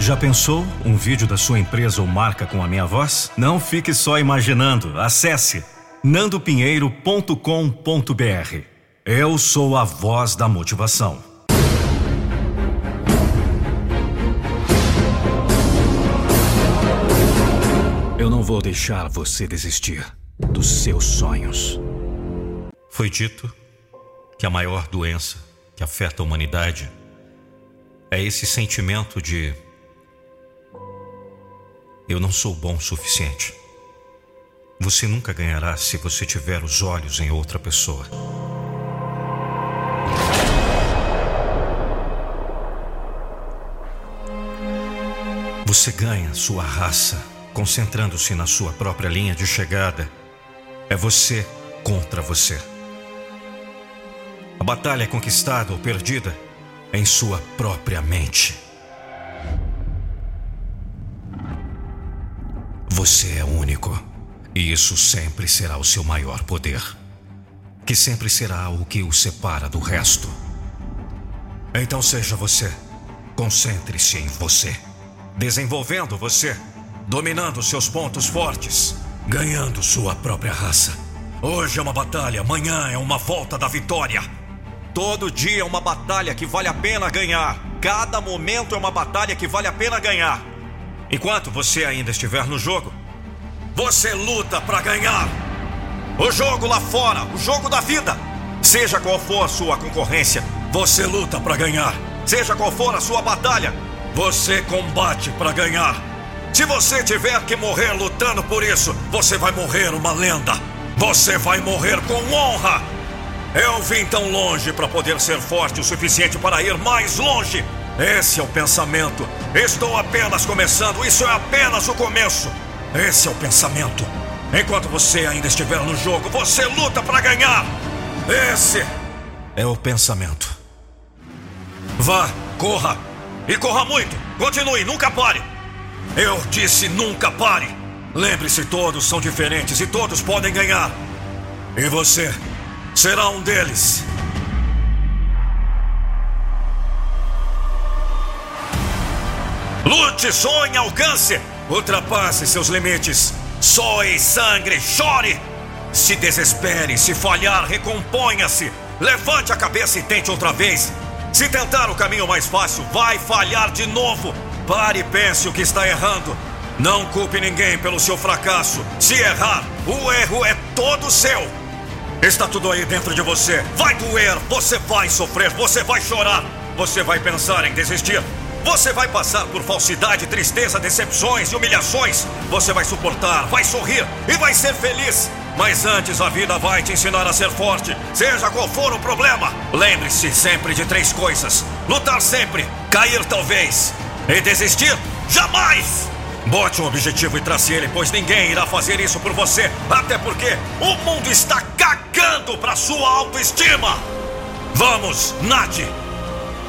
Já pensou um vídeo da sua empresa ou marca com a minha voz? Não fique só imaginando. Acesse nandopinheiro.com.br. Eu sou a voz da motivação. Eu não vou deixar você desistir dos seus sonhos. Foi dito que a maior doença que afeta a humanidade é esse sentimento de eu não sou bom o suficiente. Você nunca ganhará se você tiver os olhos em outra pessoa. Você ganha sua raça concentrando-se na sua própria linha de chegada. É você contra você. A batalha é conquistada ou perdida em sua própria mente. Você é único. E isso sempre será o seu maior poder. Que sempre será o que o separa do resto. Então seja você. Concentre-se em você. Desenvolvendo você. Dominando seus pontos fortes. Ganhando sua própria raça. Hoje é uma batalha, amanhã é uma volta da vitória. Todo dia é uma batalha que vale a pena ganhar. Cada momento é uma batalha que vale a pena ganhar. Enquanto você ainda estiver no jogo, você luta para ganhar. O jogo lá fora, o jogo da vida. Seja qual for a sua concorrência, você luta para ganhar. Seja qual for a sua batalha, você combate para ganhar. Se você tiver que morrer lutando por isso, você vai morrer uma lenda. Você vai morrer com honra. Eu vim tão longe para poder ser forte o suficiente para ir mais longe. Esse é o pensamento. Estou apenas começando, isso é apenas o começo. Esse é o pensamento. Enquanto você ainda estiver no jogo, você luta para ganhar. Esse é o pensamento. Vá, corra. E corra muito. Continue, nunca pare. Eu disse nunca pare. Lembre-se, todos são diferentes e todos podem ganhar. E você será um deles. Lute, sonhe, alcance, ultrapasse seus limites. Soe sangue, chore. Se desespere, se falhar, recomponha-se. Levante a cabeça e tente outra vez. Se tentar o caminho mais fácil, vai falhar de novo. Pare e pense o que está errando. Não culpe ninguém pelo seu fracasso. Se errar, o erro é todo seu. Está tudo aí dentro de você. Vai doer, você vai sofrer, você vai chorar, você vai pensar em desistir. Você vai passar por falsidade, tristeza, decepções e humilhações. Você vai suportar, vai sorrir e vai ser feliz. Mas antes a vida vai te ensinar a ser forte, seja qual for o problema. Lembre-se sempre de três coisas: lutar sempre, cair talvez e desistir jamais. Bote um objetivo e trace ele, pois ninguém irá fazer isso por você. Até porque o mundo está cagando para sua autoestima. Vamos, Nath!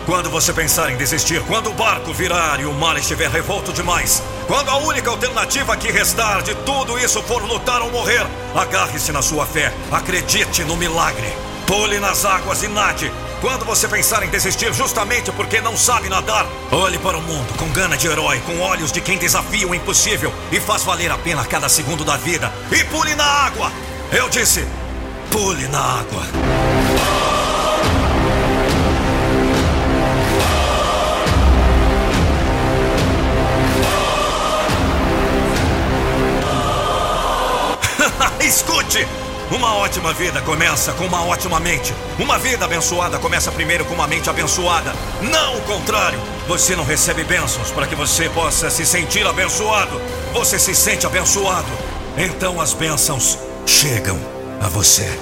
Quando você pensar em desistir, quando o barco virar e o mar estiver revolto demais, quando a única alternativa que restar de tudo isso for lutar ou morrer, agarre-se na sua fé, acredite no milagre. Pule nas águas e nade. Quando você pensar em desistir justamente porque não sabe nadar, olhe para o mundo com gana de herói, com olhos de quem desafia o impossível e faz valer a pena cada segundo da vida. E pule na água! Eu disse, pule na água. Escute! Uma ótima vida começa com uma ótima mente. Uma vida abençoada começa primeiro com uma mente abençoada. Não o contrário. Você não recebe bênçãos para que você possa se sentir abençoado. Você se sente abençoado. Então as bênçãos chegam a você.